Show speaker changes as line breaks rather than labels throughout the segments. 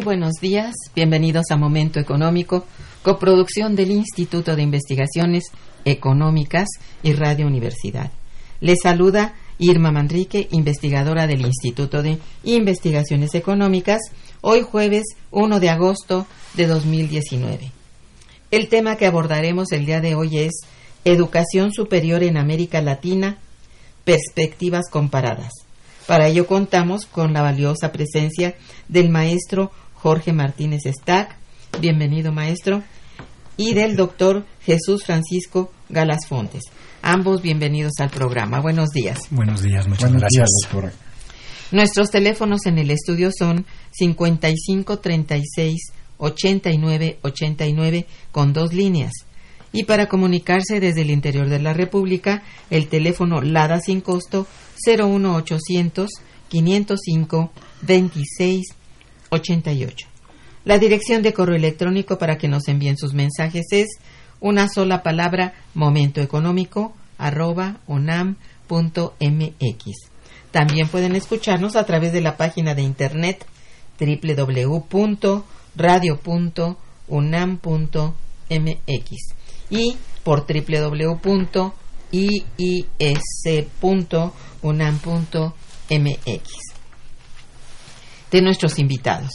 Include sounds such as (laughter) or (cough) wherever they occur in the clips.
Buenos días. Bienvenidos a Momento Económico, coproducción del Instituto de Investigaciones Económicas y Radio Universidad. Les saluda Irma Manrique, investigadora del Instituto de Investigaciones Económicas, hoy jueves 1 de agosto de 2019. El tema que abordaremos el día de hoy es Educación Superior en América Latina, Perspectivas Comparadas. Para ello contamos con la valiosa presencia del maestro Jorge Martínez Stack, bienvenido maestro, y del doctor Jesús Francisco Galas Fontes. Ambos bienvenidos al programa. Buenos días.
Buenos días, muchas gracias. doctora.
Nuestros teléfonos en el estudio son 55 36 89 89 con dos líneas. Y para comunicarse desde el interior de la República, el teléfono LADA sin costo 01800 505 26 88. La dirección de correo electrónico para que nos envíen sus mensajes es una sola palabra momentoeconómico arroba unam.mx. También pueden escucharnos a través de la página de internet www.radio.unam.mx y por www.iis.unam.mx de nuestros invitados.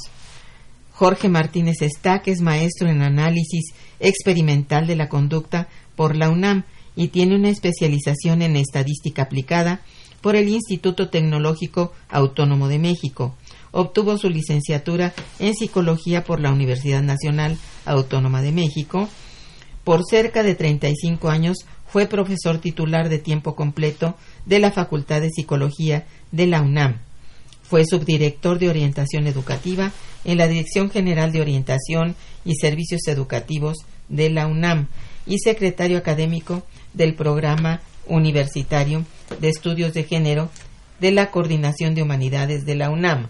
Jorge Martínez Stack es maestro en análisis experimental de la conducta por la UNAM y tiene una especialización en estadística aplicada por el Instituto Tecnológico Autónomo de México. Obtuvo su licenciatura en psicología por la Universidad Nacional Autónoma de México. Por cerca de 35 años fue profesor titular de tiempo completo de la Facultad de Psicología de la UNAM fue subdirector de orientación educativa en la Dirección General de Orientación y Servicios Educativos de la UNAM y secretario académico del Programa Universitario de Estudios de Género de la Coordinación de Humanidades de la UNAM.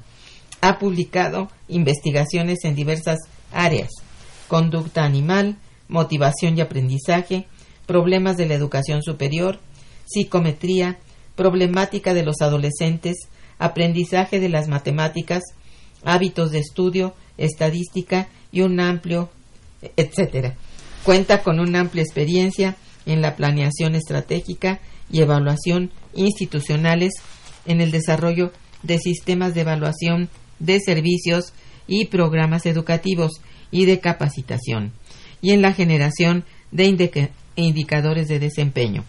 Ha publicado investigaciones en diversas áreas, conducta animal, motivación y aprendizaje, problemas de la educación superior, psicometría, problemática de los adolescentes, aprendizaje de las matemáticas, hábitos de estudio, estadística y un amplio, etcétera. Cuenta con una amplia experiencia en la planeación estratégica y evaluación institucionales en el desarrollo de sistemas de evaluación de servicios y programas educativos y de capacitación, y en la generación de indicadores de desempeño.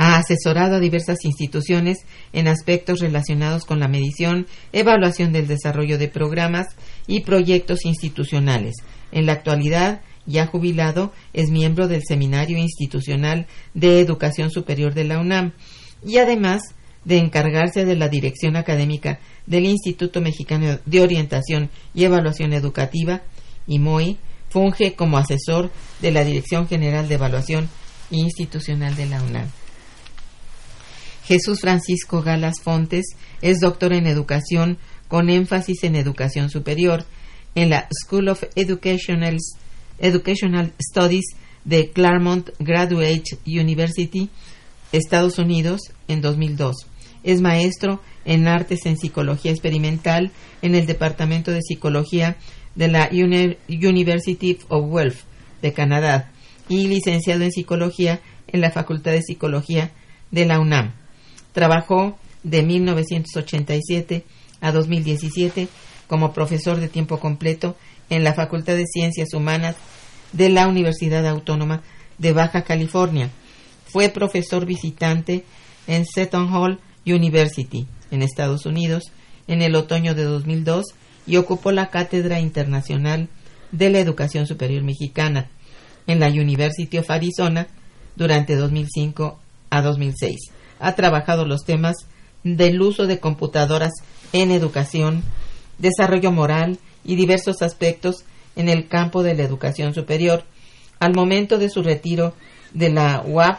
Ha asesorado a diversas instituciones en aspectos relacionados con la medición, evaluación del desarrollo de programas y proyectos institucionales. En la actualidad, ya jubilado, es miembro del Seminario Institucional de Educación Superior de la UNAM y además de encargarse de la dirección académica del Instituto Mexicano de Orientación y Evaluación Educativa, IMOI, funge como asesor de la Dirección General de Evaluación Institucional de la UNAM. Jesús Francisco Galas Fontes es doctor en educación con énfasis en educación superior en la School of Educational, Studies de Claremont Graduate University, Estados Unidos, en 2002. Es maestro en artes en psicología experimental en el Departamento de Psicología de la University of Guelph de Canadá y licenciado en psicología en la Facultad de Psicología de la UNAM. Trabajó de 1987 a 2017 como profesor de tiempo completo en la Facultad de Ciencias Humanas de la Universidad Autónoma de Baja California. Fue profesor visitante en Seton Hall University, en Estados Unidos, en el otoño de 2002 y ocupó la Cátedra Internacional de la Educación Superior Mexicana en la University of Arizona durante 2005 a 2006. Ha trabajado los temas del uso de computadoras en educación, desarrollo moral y diversos aspectos en el campo de la educación superior. Al momento de su retiro de la UAP,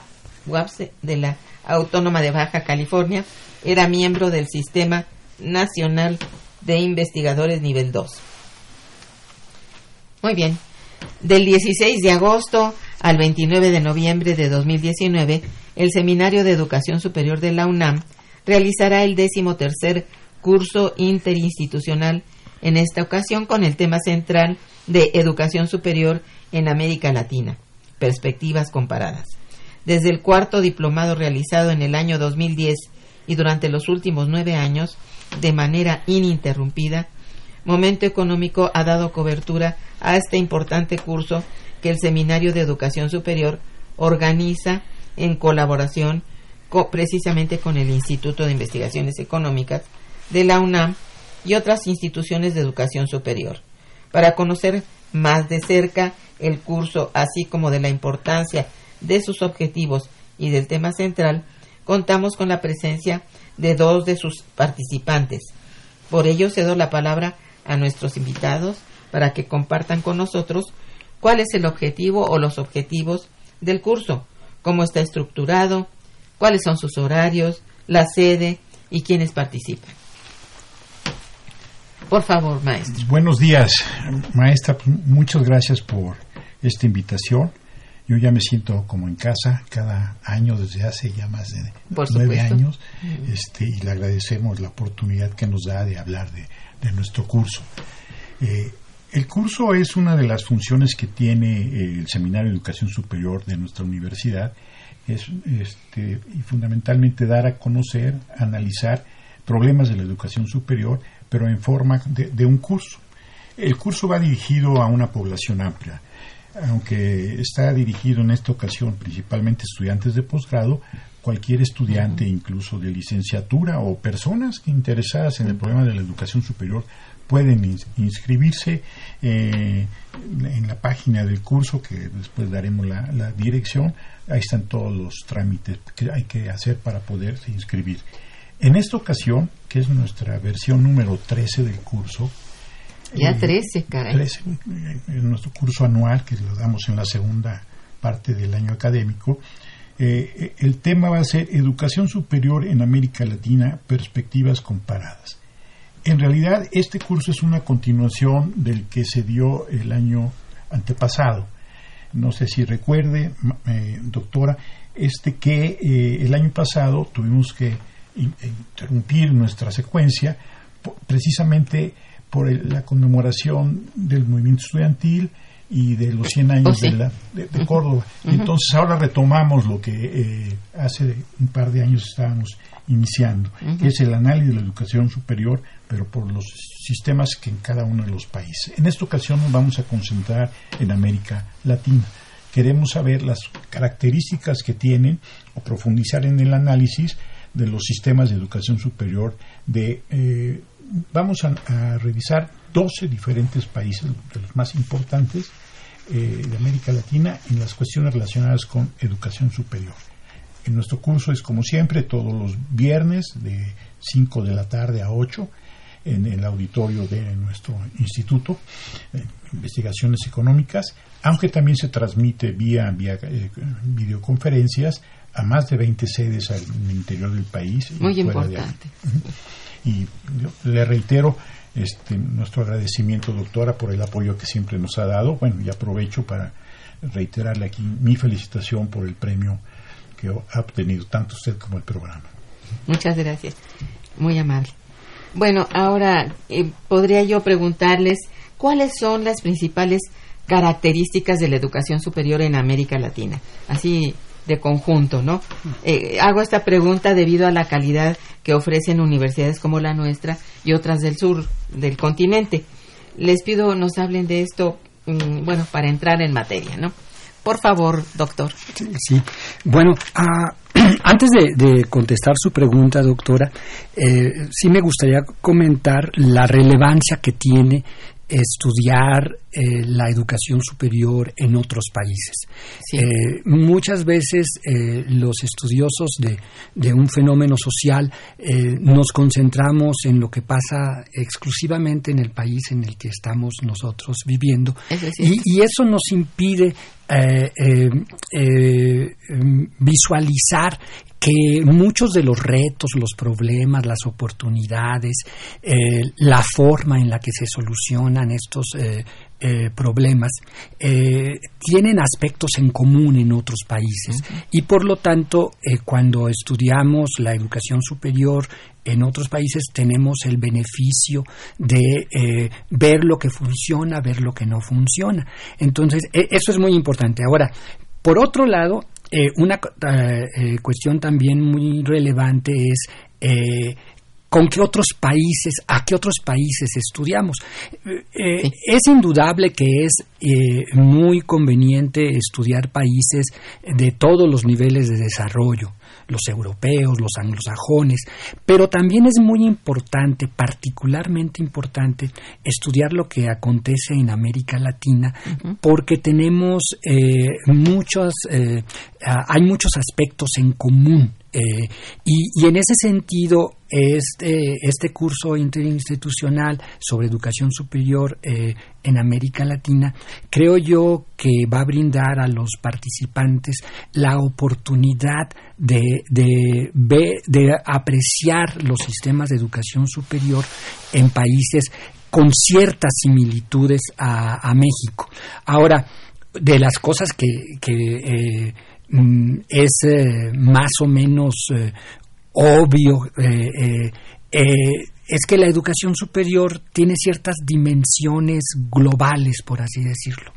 de la Autónoma de Baja California, era miembro del Sistema Nacional de Investigadores Nivel 2. Muy bien. Del 16 de agosto al 29 de noviembre de 2019, el Seminario de Educación Superior de la UNAM realizará el décimo tercer curso interinstitucional, en esta ocasión con el tema central de Educación Superior en América Latina, perspectivas comparadas. Desde el cuarto diplomado realizado en el año 2010 y durante los últimos nueve años, de manera ininterrumpida, Momento Económico ha dado cobertura a este importante curso que el Seminario de Educación Superior organiza en colaboración precisamente con el Instituto de Investigaciones Económicas de la UNAM y otras instituciones de educación superior. Para conocer más de cerca el curso, así como de la importancia de sus objetivos y del tema central, contamos con la presencia de dos de sus participantes. Por ello cedo la palabra a nuestros invitados para que compartan con nosotros cuál es el objetivo o los objetivos del curso, cómo está estructurado, cuáles son sus horarios, la sede y quiénes participan. Por favor, maestro.
Buenos días, maestra. Muchas gracias por esta invitación. Yo ya me siento como en casa cada año desde hace ya más de nueve años este, y le agradecemos la oportunidad que nos da de hablar de, nuestro curso. Eh, el curso es una de las funciones que tiene el Seminario de Educación Superior de nuestra universidad. Es este, y fundamentalmente dar a conocer, analizar problemas de la educación superior, pero en forma de, un curso. El curso va dirigido a una población amplia, aunque está dirigido en esta ocasión principalmente a estudiantes de posgrado, cualquier estudiante, incluso de licenciatura o personas interesadas en el problema de la educación superior, pueden inscribirse eh, en la página del curso, que después daremos la, dirección. Ahí están todos los trámites que hay que hacer para poderse inscribir. En esta ocasión, que es nuestra versión número 13 del curso,
ya 13, eh, caray. 13,
en nuestro curso anual, que lo damos en la segunda parte del año académico, eh, el tema va a ser Educación Superior en América Latina, Perspectivas Comparadas. En realidad, este curso es una continuación del que se dio el año antepasado. No sé si recuerde, eh, doctora, este que eh, el año pasado tuvimos que interrumpir nuestra secuencia precisamente por la conmemoración del movimiento estudiantil y de los 100 años oh, de, la, de, Córdoba. Entonces ahora retomamos lo que eh, hace un par de años estábamos iniciando, que es el análisis de la educación superior, pero por los sistemas que en cada uno de los países. En esta ocasión nos vamos a concentrar en América Latina. Queremos saber las características que tienen o profundizar en el análisis de los sistemas de educación superior de eh, vamos a, revisar 12 diferentes países de los más importantes eh, de América Latina en las cuestiones relacionadas con educación superior. En nuestro curso es como siempre todos los viernes de 5 de la tarde a 8 en el auditorio de nuestro instituto, eh, investigaciones económicas, aunque también se transmite vía, vía eh, videoconferencias a más de 20 sedes al interior del país.
Muy importante.
Y le reitero este, nuestro agradecimiento, doctora, por el apoyo que siempre nos ha dado. Bueno, y aprovecho para reiterarle aquí mi felicitación por el premio que ha obtenido tanto usted como el programa.
Muchas gracias. Muy amable. Bueno, ahora eh, podría yo preguntarles cuáles son las principales características de la educación superior en América Latina, así de conjunto, ¿no? Eh, hago esta pregunta debido a la calidad que ofrecen universidades como la nuestra y otras del sur del continente. Les pido nos hablen de esto, mm, bueno, para entrar en materia, ¿no? Por favor, doctor.
Sí, bueno, ah, (clears throat) antes de, contestar su pregunta, doctora, eh, sí me gustaría comentar la relevancia que tiene estudiar eh, la educación superior en otros países. Eh, muchas veces eh, los estudiosos de, de, un fenómeno social nos concentramos en lo que pasa exclusivamente en el país en el que estamos nosotros viviendo. Y, y, eso nos impide visualizar que muchos de los retos, los problemas, las oportunidades, eh, la forma en la que se solucionan estos eh, eh, problemas tienen aspectos en común en otros países. Y por lo tanto cuando estudiamos la educación superior en otros países tenemos el beneficio de ver lo que funciona, ver lo que no funciona. Entonces, e, eso es muy importante. Ahora, por otro lado, eh, una eh, eh, cuestión también muy relevante es con qué otros países, a qué otros países estudiamos. Es indudable que es muy conveniente estudiar países de todos los niveles de desarrollo los europeos, los anglosajones, pero también es muy importante, particularmente importante, estudiar lo que acontece en América Latina, porque tenemos eh, muchos, eh, hay muchos aspectos en común eh, y, en ese sentido, este, este curso interinstitucional sobre educación superior eh, en América Latina, creo yo que va a brindar a los participantes la oportunidad de, de, de apreciar los sistemas de educación superior en países con ciertas similitudes a, México. Ahora, de las cosas que, que eh, es eh, más o menos eh, obvio eh, es que la educación superior tiene ciertas dimensiones globales, por así decirlo.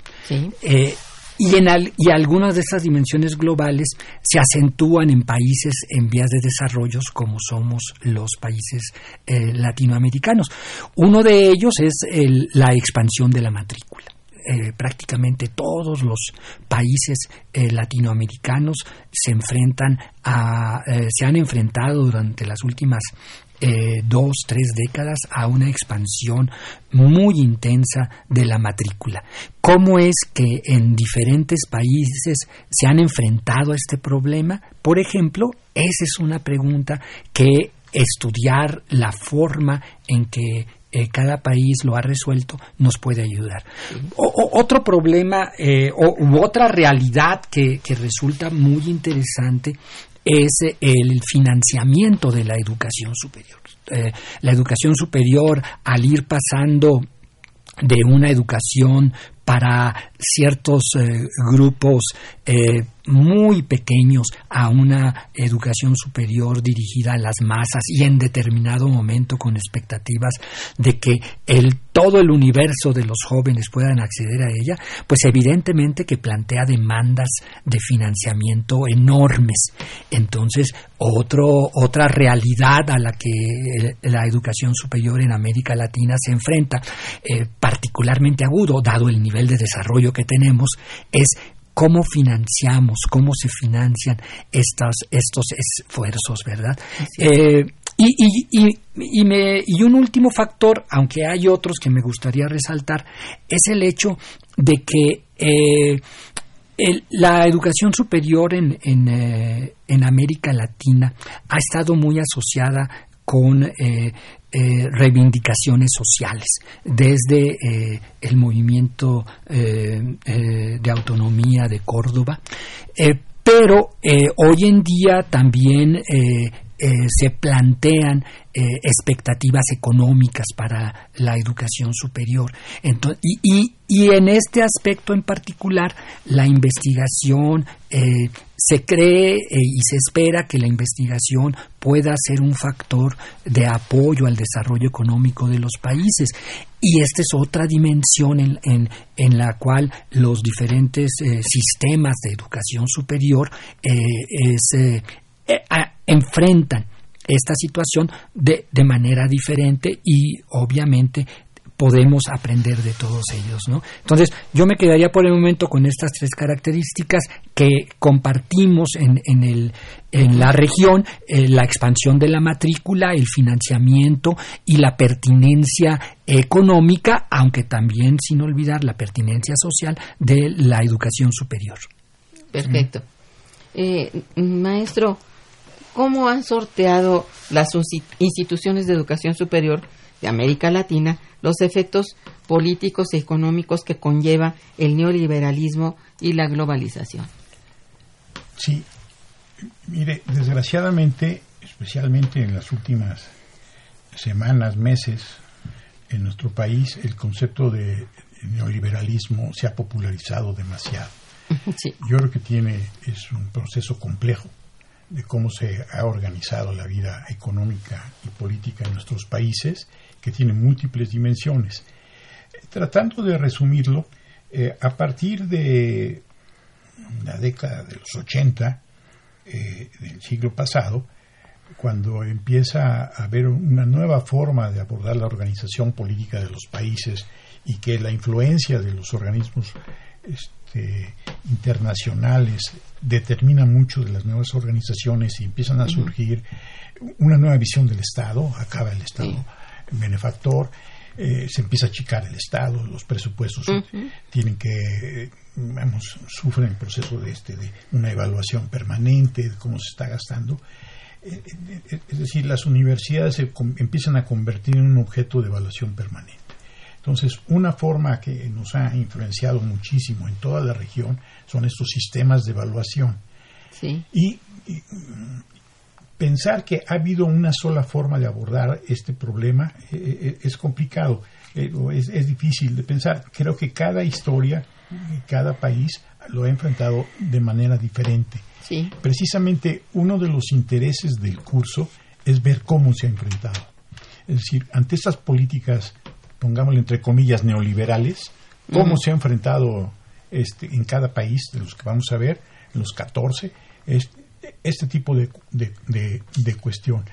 y, en y algunas de esas dimensiones globales se acentúan en países en vías de desarrollo como somos los países latinoamericanos. Uno de ellos es la expansión de la matrícula. Eh, prácticamente todos los países eh, latinoamericanos se enfrentan a, eh, se han enfrentado durante las últimas dos, tres décadas a una expansión muy intensa de la matrícula. ¿Cómo es que en diferentes países se han enfrentado a este problema? Por ejemplo, esa es una pregunta que estudiar la forma en que eh, cada país lo ha resuelto, nos puede ayudar. otro problema eh, o, u otra realidad que, que resulta muy interesante es el financiamiento de la educación superior. Eh, la educación superior, al ir pasando de una educación para ciertos grupos muy pequeños a una educación superior dirigida a las masas y en determinado momento con expectativas de que el todo el universo de los jóvenes puedan acceder a ella, pues evidentemente que plantea demandas de financiamiento enormes. Entonces, otro, otra realidad a la que la educación superior en América Latina se enfrenta, eh, particularmente agudo, dado el nivel de desarrollo que tenemos, es cómo financiamos, cómo se financian estos, estos esfuerzos, ¿verdad? Eh, y, y, y, me, y un último factor, aunque hay otros que me gustaría resaltar, es el hecho de que eh, la educación superior en, en, en, América Latina ha estado muy asociada con reivindicaciones sociales, desde el movimiento de autonomía de Córdoba, pero hoy en día también eh, se plantean eh, expectativas económicas para la educación superior. y, en este aspecto en particular, la investigación eh, se cree y se espera que la investigación pueda ser un factor de apoyo al desarrollo económico de los países. Y esta es otra dimensión en, en, la cual los diferentes sistemas de educación superior es, enfrentan esta situación de, de manera diferente y obviamente podemos aprender de todos ellos, ¿no? Entonces, yo me quedaría por el momento con estas tres características que compartimos en, en, el, en la región, eh, la expansión de la matrícula, el financiamiento y la pertinencia económica, aunque también sin olvidar la pertinencia social de la educación superior.
Perfecto. Eh, maestro, cómo han sorteado las instituciones de educación superior de América Latina los efectos políticos y económicos que conlleva el neoliberalismo y la globalización.
Sí, mire, desgraciadamente, especialmente en las últimas semanas, meses, en nuestro país el concepto de neoliberalismo se ha popularizado demasiado. (laughs) Yo creo que tiene es un proceso complejo de cómo se ha organizado la vida económica y política en nuestros países, que tiene múltiples dimensiones. Tratando de resumirlo, eh, a partir de la década de los 80 eh, del siglo pasado, cuando empieza a haber una nueva forma de abordar la organización política de los países y que la influencia de los organismos este, internacionales determina mucho de las nuevas organizaciones y empiezan a surgir una nueva visión del Estado, acaba el Estado benefactor, eh, se empieza a achicar el Estado, los presupuestos tienen que, vamos, sufren el proceso de, este, de una evaluación permanente de cómo se está gastando. Eh, eh, es decir, las universidades se empiezan a convertir en un objeto de evaluación permanente. Entonces, una forma que nos ha influenciado muchísimo en toda la región son estos sistemas de evaluación. Y, pensar que ha habido una sola forma de abordar este problema eh, eh, eh, es complicado, es, es, difícil de pensar. Creo que cada historia, cada país lo ha enfrentado de manera diferente. Precisamente uno de los intereses del curso es ver cómo se ha enfrentado. Es decir, ante estas políticas pongámosle entre comillas, neoliberales, cómo se ha enfrentado este, en cada país de los que vamos a ver, en los 14, este, este tipo de, de, cuestión.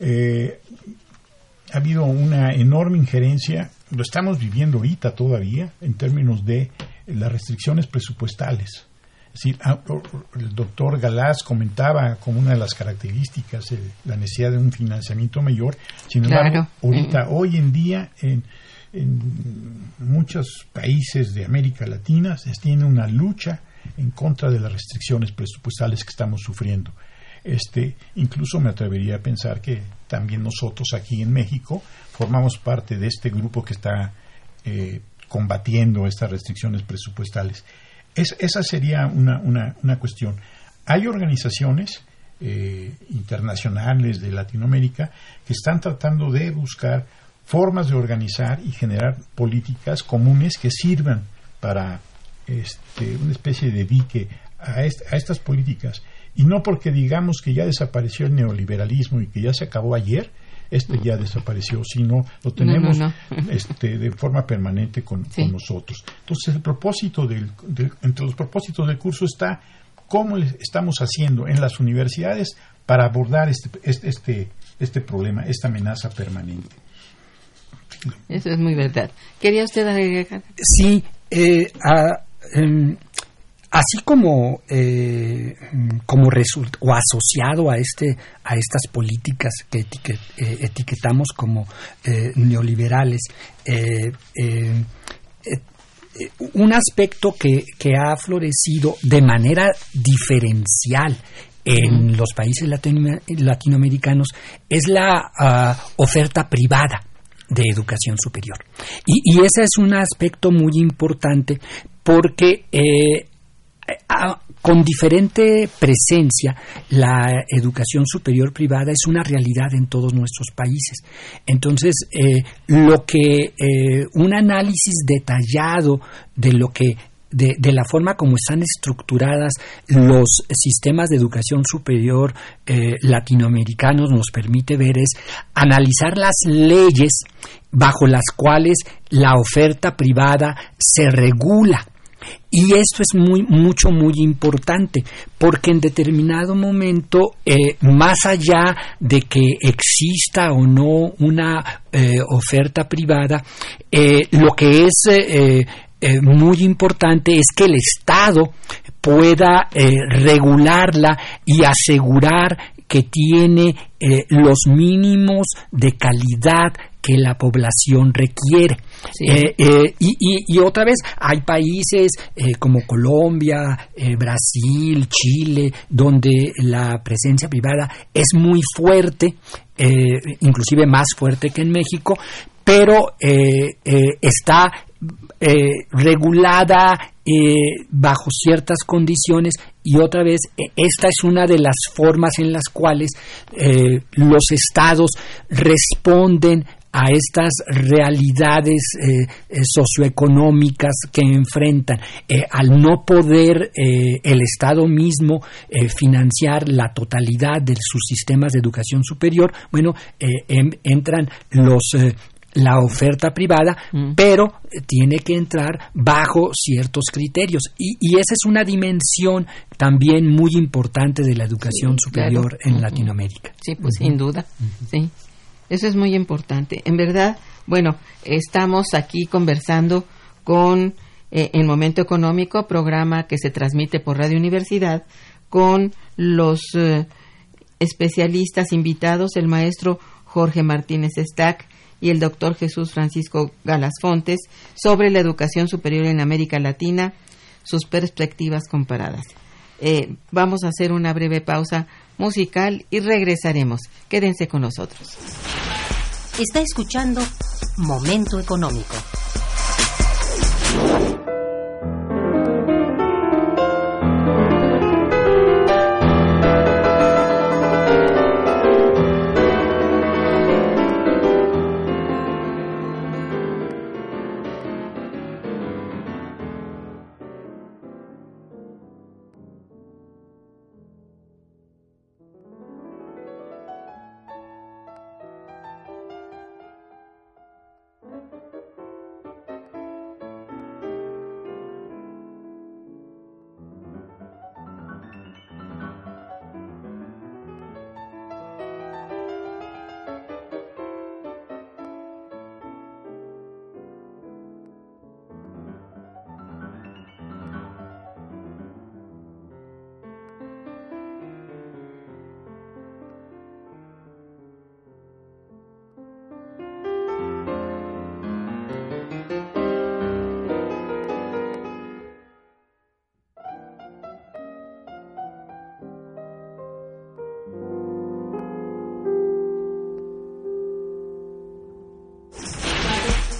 Eh, ha habido una enorme injerencia, lo estamos viviendo ahorita todavía, en términos de las restricciones presupuestales. Decir, ah, el doctor Galás comentaba como una de las características la necesidad de un financiamiento mayor. Sin embargo, ahorita, hoy en día, en, muchos países de América Latina se tiene una lucha en contra de las restricciones presupuestales que estamos sufriendo. Este, incluso me atrevería a pensar que también nosotros aquí en México formamos parte de este grupo que está eh, combatiendo estas restricciones presupuestales esa sería una, una, cuestión. Hay organizaciones eh, internacionales de Latinoamérica que están tratando de buscar formas de organizar y generar políticas comunes que sirvan para este, una especie de dique a, a estas políticas. Y no porque digamos que ya desapareció el neoliberalismo y que ya se acabó ayer, este ya desapareció, sino lo tenemos (laughs) Este, de forma permanente con, nosotros. Entonces, el propósito del, entre los propósitos del curso está cómo estamos haciendo en las universidades para abordar este, este, este, este problema, esta amenaza permanente.
Eso es muy verdad. ¿Quería usted agregar?
Sí, eh, em, así como eh, como o asociado a este a estas políticas que eh, etiquetamos como eh, neoliberales un aspecto que, que, ha florecido de manera diferencial en los países latinoamericanos es la ah, oferta privada de educación superior. Y, ese es un aspecto muy importante porque eh, con diferente presencia, la educación superior privada es una realidad en todos nuestros países. Entonces, eh, lo que eh, un análisis detallado de lo que de, la forma como están estructuradas los sistemas de educación superior eh, latinoamericanos nos permite ver es analizar las leyes bajo las cuales la oferta privada se regula y esto es muy, mucho, muy importante, porque en determinado momento, eh, más allá de que exista o no una eh, oferta privada, eh, lo que es muy importante es que el Estado pueda regularla y asegurar que tiene los mínimos de calidad que la población requiere. Eh, eh, y, otra vez, hay países eh, como Colombia, Brasil, Chile, donde la presencia privada es muy fuerte, inclusive más fuerte que en México, pero está regulada bajo ciertas condiciones y otra vez esta es una de las formas en las cuales los estados responden a estas realidades eh, eh, socioeconómicas que enfrentan. Eh, al no poder el Estado mismo financiar la totalidad de sus sistemas de educación superior, bueno, em, entran los la oferta privada, mm. pero tiene que entrar bajo ciertos criterios. Y, y, esa es una dimensión también muy importante de la educación superior en Latinoamérica.
Sí, pues sin duda. Sí. Eso es muy importante. En verdad, bueno, estamos aquí conversando con eh, el Momento Económico, programa que se transmite por Radio Universidad, con los eh, especialistas invitados, el maestro Jorge Martínez Stack y el doctor Jesús Francisco Galas Fontes, sobre la educación superior en América Latina, sus perspectivas comparadas. Eh, vamos a hacer una breve pausa musical y regresaremos. Quédense con nosotros.
Está escuchando Momento Económico.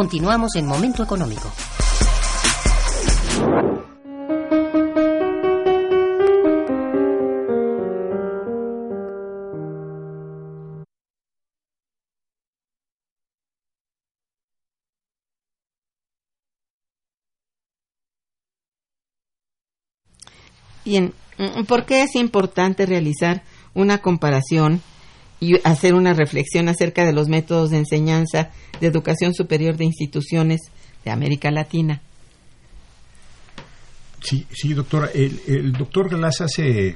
Continuamos en Momento Económico.
Bien, ¿Por qué es importante realizar una comparación y hacer una reflexión acerca de los métodos de enseñanza de educación superior de instituciones de América Latina?
Sí, sí, doctora. El, el doctor Galás hace,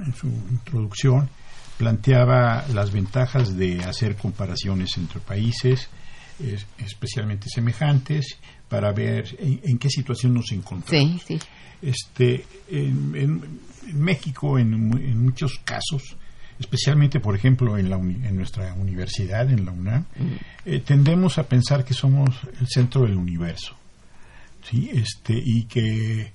en su introducción, planteaba las ventajas de hacer comparaciones entre países, es- especialmente semejantes, para ver en, en qué situación nos encontramos.
Sí, sí.
Este, en, en- en México, en muchos casos, especialmente, por ejemplo, en, la uni- en nuestra universidad, en la UNAM, eh, tendemos a pensar que somos el centro del universo. ¿sí? Este, y que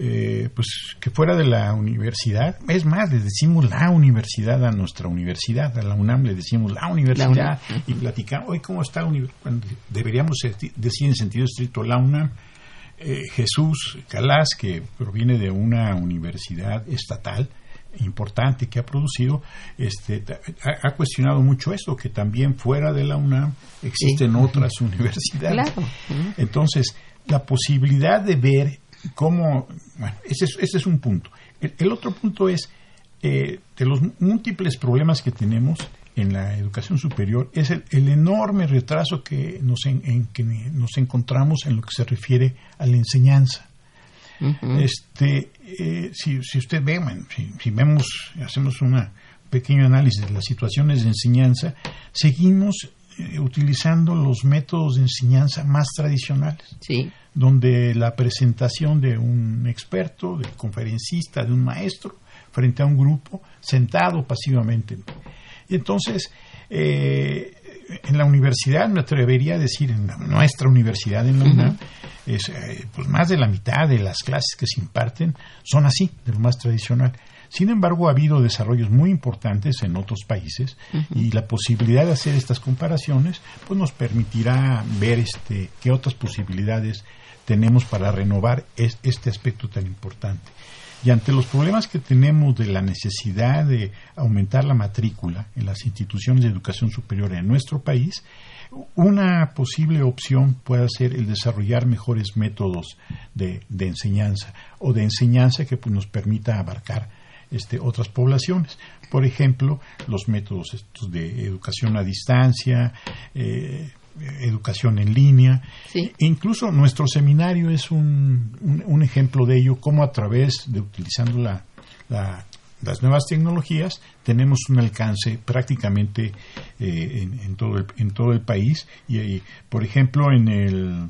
eh, pues que fuera de la universidad, es más, le decimos la universidad a nuestra universidad, a la UNAM le decimos la universidad
UNAM.
y platicamos, hoy cómo está la uni- cuando deberíamos decir en sentido estricto la UNAM, eh, Jesús Calás, que proviene de una universidad estatal importante que ha producido, este, ha, ha cuestionado mucho esto, que también fuera de la UNAM existen otras (laughs) universidades.
Claro.
Entonces, la posibilidad de ver cómo... Bueno, ese es, ese es un punto. El, el otro punto es, eh, de los múltiples problemas que tenemos en la educación superior, es el, el enorme retraso que nos, en, en que nos encontramos en lo que se refiere a la enseñanza. Este, eh, si, si usted ve, bueno, si, si vemos, hacemos un pequeño análisis de las situaciones de enseñanza, seguimos eh, utilizando los métodos de enseñanza más tradicionales,
Sí,
donde la presentación de un experto, del conferencista, de un maestro, frente a un grupo, sentado pasivamente. Y entonces, eh, en la universidad, me atrevería a decir, en la- nuestra universidad en la UNAM, es, eh, pues más de la mitad de las clases que se imparten son así, de lo más tradicional. Sin embargo, ha habido desarrollos muy importantes en otros países y la posibilidad de hacer estas comparaciones pues nos permitirá ver este, qué otras posibilidades tenemos para renovar es- este aspecto tan importante. Y ante los problemas que tenemos de la necesidad de aumentar la matrícula en las instituciones de educación superior en nuestro país, una posible opción puede ser el desarrollar mejores métodos de, de enseñanza o de enseñanza que pues, nos permita abarcar este, otras poblaciones. Por ejemplo, los métodos estos de educación a distancia, eh, educación en línea.
Sí.
E incluso nuestro seminario es un, un- un ejemplo de ello, cómo a través de utilizando la- la- las nuevas tecnologías tenemos un alcance prácticamente eh, en, en todo el, en todo el país. Y, por ejemplo, en el,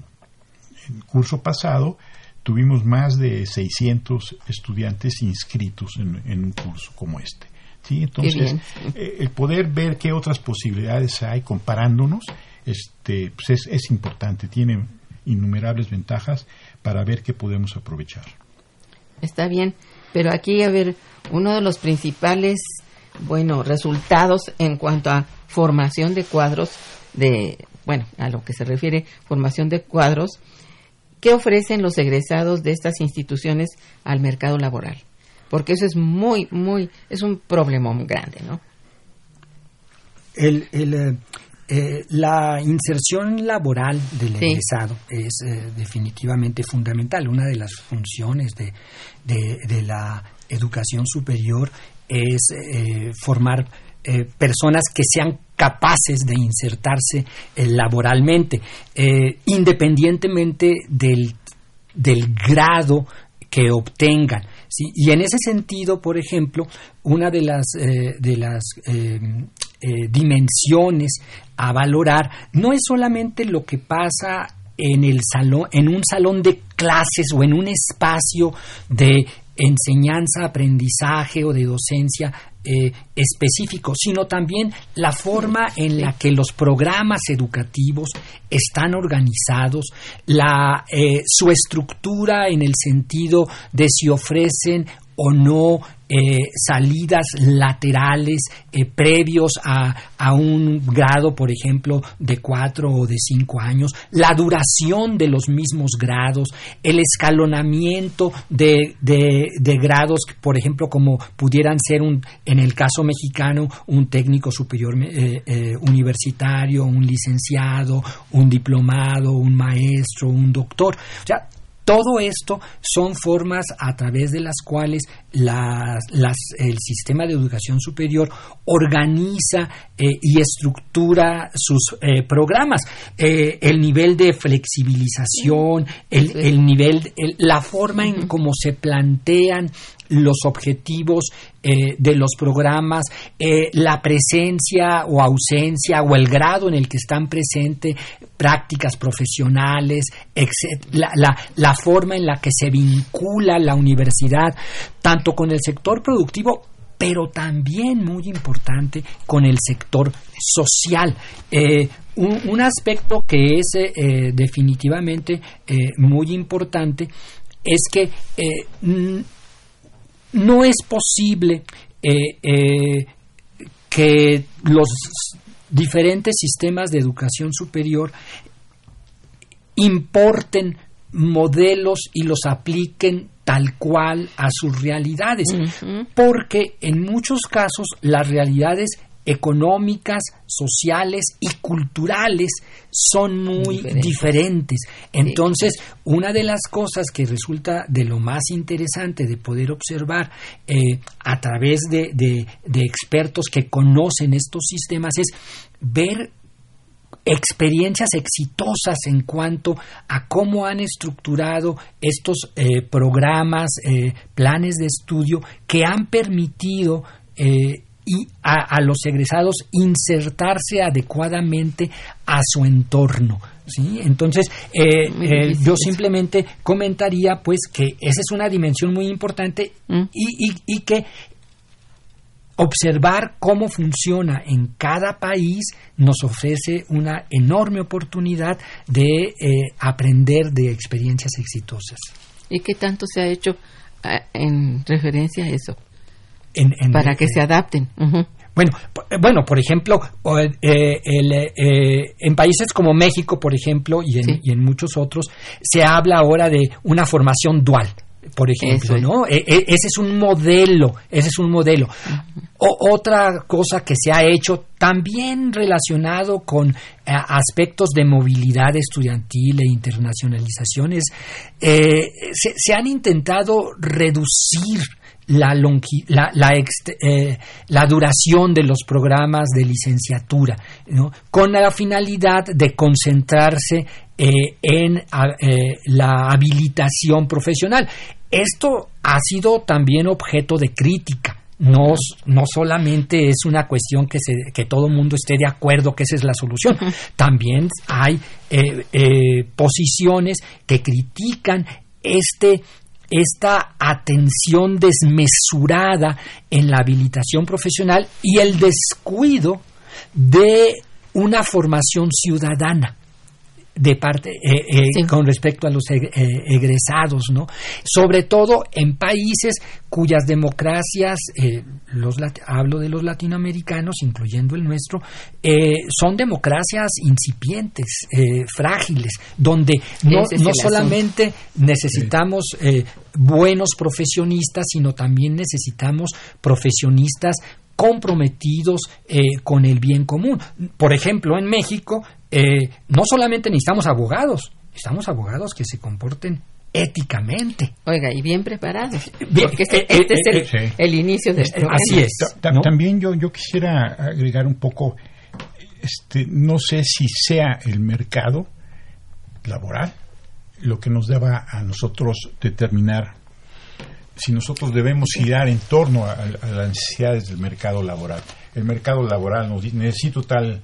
el curso pasado tuvimos más de 600 estudiantes inscritos en, en un curso como este. ¿sí? Entonces, eh, el poder ver qué otras posibilidades hay comparándonos este, pues es, es importante, tiene innumerables ventajas para ver qué podemos aprovechar.
está bien. Pero aquí, a ver, uno de los principales, bueno, resultados en cuanto a formación de cuadros, de, bueno, a lo que se refiere formación de cuadros, ¿qué ofrecen los egresados de estas instituciones al mercado laboral? Porque eso es muy, muy, es un problema muy grande, ¿no?
El, el, eh, eh, la inserción laboral del
Sí.
egresado es eh, definitivamente fundamental. Una de las funciones de, de- de la educación superior es formar eh, personas que sean capaces de insertarse eh, laboralmente, eh, independientemente del del grado que obtengan. Y en ese sentido, por ejemplo, una de las, de las dimensiones a valorar no es solamente lo que pasa en el salón, en un salón de clases o en un espacio de enseñanza, aprendizaje o de docencia eh, específico, sino también la forma en la que los programas educativos están organizados, la, eh, su estructura en el sentido de si ofrecen o no eh, salidas laterales eh, previos a, a un grado, por ejemplo, de cuatro o de cinco años, la duración de los mismos grados, el escalonamiento de, de- grados, por ejemplo, como pudieran ser un, en el caso mexicano, un técnico superior eh, eh, universitario, un licenciado, un diplomado, un maestro, un doctor. O sea, todo esto son formas a través de las cuales las, las, el sistema de educación superior organiza eh, y estructura sus eh, programas. Eh, el nivel de flexibilización, el, el nivel, el- la forma en cómo se plantean los objetivos eh, de los programas, eh, la presencia o ausencia o el grado en el que están presentes prácticas profesionales, la, la- la forma en la que se vincula la universidad tanto con el sector productivo pero también muy importante con el sector social. Eh, un, un aspecto que es definitivamente muy importante es que no es posible eh, eh, que los diferentes sistemas de educación superior importen modelos y los apliquen tal cual a sus realidades, porque en muchos casos las realidades económicas, sociales y culturales son muy
Diferentes.
diferentes. Entonces, una de las cosas que resulta de lo más interesante de poder observar eh, a través de, de- de expertos que conocen estos sistemas es ver experiencias exitosas en cuanto a cómo han estructurado estos eh, programas, eh, planes de estudio que han permitido eh, y a, a los egresados insertarse adecuadamente a su entorno. ¿sí? Entonces, eh, eh, yo simplemente comentaría pues que esa es una dimensión muy importante
Mm.
y, y- y que observar cómo funciona en cada país nos ofrece una enorme oportunidad de eh, aprender de experiencias exitosas.
¿Y qué tanto se ha hecho en referencia a eso?
En- en-
Para que
eh,
se adapten.
Bueno, eh, bueno, por ejemplo, eh, el, eh, en países como México, por ejemplo, y en,
Sí.
y en muchos otros, se habla ahora de una formación dual, por ejemplo,
Eso.
¿no? E- e- ese es un modelo, ese es un modelo. O- otra cosa que se ha hecho también relacionado con eh, aspectos de movilidad estudiantil e internacionalización es, se, se han intentado reducir la, longi- la, la, eh, la duración de los programas de licenciatura, ¿no? con la finalidad de concentrarse eh, en a- eh, la habilitación profesional. Esto ha sido también objeto de crítica. No, no solamente es una cuestión que, se, que todo el mundo esté de acuerdo que esa es la solución. También hay eh, eh, posiciones que critican este esta atención desmesurada en la habilitación profesional y el descuido de una formación ciudadana de parte eh, eh,
Sí.
con respecto a los eg- eh, egresados, ¿no? Sobre todo en países cuyas democracias, eh, los hablo de los latinoamericanos, incluyendo el nuestro, eh, son democracias incipientes, frágiles, donde no, no solamente necesitamos buenos profesionistas, sino también necesitamos profesionistas comprometidos eh, con el bien común. Por ejemplo, en México eh, no solamente necesitamos abogados, necesitamos abogados que se comporten éticamente.
Oiga, y bien preparados.
Bien,
porque este,
eh, eh,
este es el,
eh, sí.
el inicio del
Eh,
programa.
así es.
También yo, yo quisiera agregar un poco, este, no sé si sea el mercado laboral lo que nos deba a nosotros determinar si nosotros debemos girar en torno a, a las necesidades del mercado laboral. El mercado laboral nos dice, necesito tal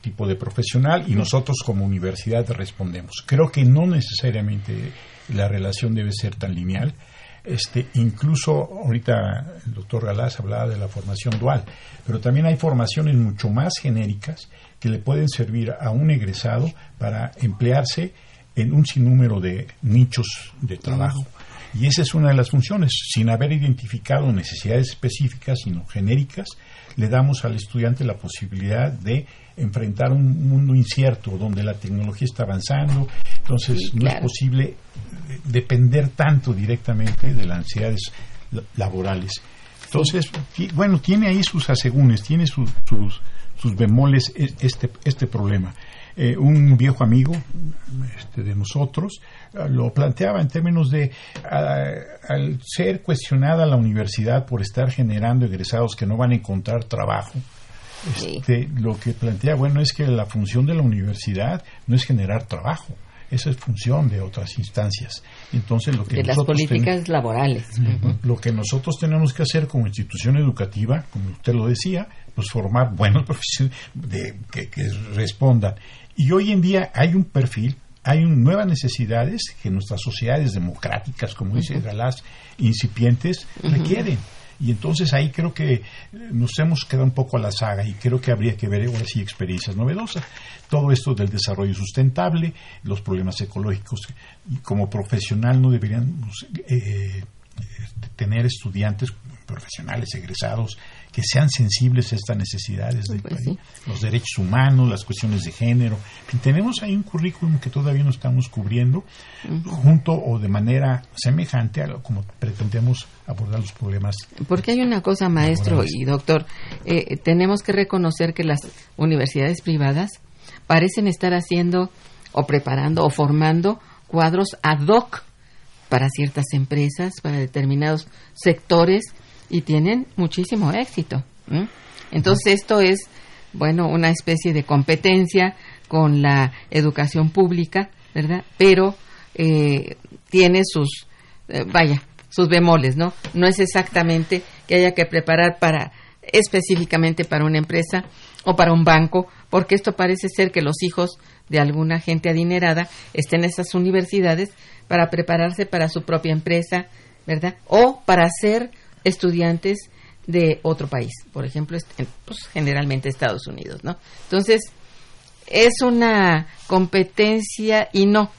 tipo de profesional y nosotros como universidad respondemos. Creo que no necesariamente la relación debe ser tan lineal. Este, incluso ahorita el doctor Galás hablaba de la formación dual, pero también hay formaciones mucho más genéricas que le pueden servir a un egresado para emplearse en un sinnúmero de nichos de trabajo. Y esa es una de las funciones. Sin haber identificado necesidades específicas, sino genéricas, le damos al estudiante la posibilidad de enfrentar un mundo incierto donde la tecnología está avanzando. Entonces,
Sí,
no es posible eh, depender tanto directamente de las la- laborales. Entonces, bueno, tiene ahí sus asegúnes, tiene sus, sus, sus bemoles este, este problema. Eh, un viejo amigo este, de nosotros eh, lo planteaba en términos de al ser cuestionada la universidad por estar generando egresados que no van a encontrar trabajo, este, lo que plantea, bueno, es que la función de la universidad no es generar trabajo, esa es función de otras instancias. Entonces, lo que
de las políticas laborales.
Lo que nosotros tenemos que hacer como institución educativa, como usted lo decía, pues formar buenos (laughs) profesionales de, que, que respondan. Y hoy en día hay un perfil hay nuevas necesidades que nuestras sociedades democráticas, como dice Galás, incipientes, requieren. Y entonces ahí creo que nos hemos quedado un poco a la saga y creo que habría que ver ahora sí experiencias novedosas. Todo esto del desarrollo sustentable, los problemas ecológicos, como profesional no deberían pues, eh, tener estudiantes profesionales egresados que sean sensibles a estas necesidades de
Pues
los derechos humanos, las cuestiones de género. tenemos ahí un currículum que todavía no estamos cubriendo, junto o de manera semejante a lo, como pretendemos abordar los problemas.
Porque hay una cosa, maestro y doctor, eh, tenemos que reconocer que las universidades privadas parecen estar haciendo o preparando o formando cuadros ad hoc para ciertas empresas, para determinados sectores y tienen muchísimo éxito. Entonces esto es, bueno, una especie de competencia con la educación pública, ¿verdad? Pero eh, tiene sus, eh, vaya, sus bemoles, ¿no? No es exactamente que haya que preparar para específicamente para una empresa o para un banco, porque esto parece ser que los hijos de alguna gente adinerada estén en esas universidades para prepararse para su propia empresa, ¿verdad? O para ser estudiantes de otro país, por ejemplo, pues, generalmente Estados Unidos, ¿no? Entonces, es una competencia y no,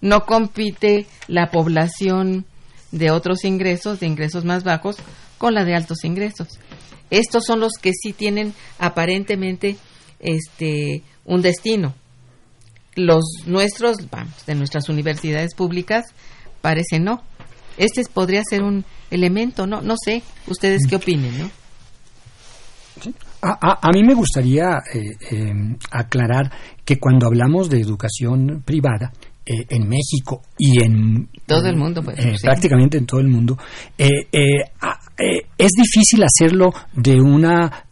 no compite la población de otros ingresos, de ingresos más bajos, con la de altos ingresos. Estos son los que sí tienen aparentemente este un destino. Los nuestros, vamos, de nuestras universidades públicas, parece no. Este podría ser un elemento, ¿no? No sé, ustedes qué opinen, ¿no?
A, mí me gustaría eh, em, aclarar que cuando hablamos de educación privada, eh, en México y en
todo el mundo, pues,
eh, prácticamente en todo el mundo, es difícil hacerlo de una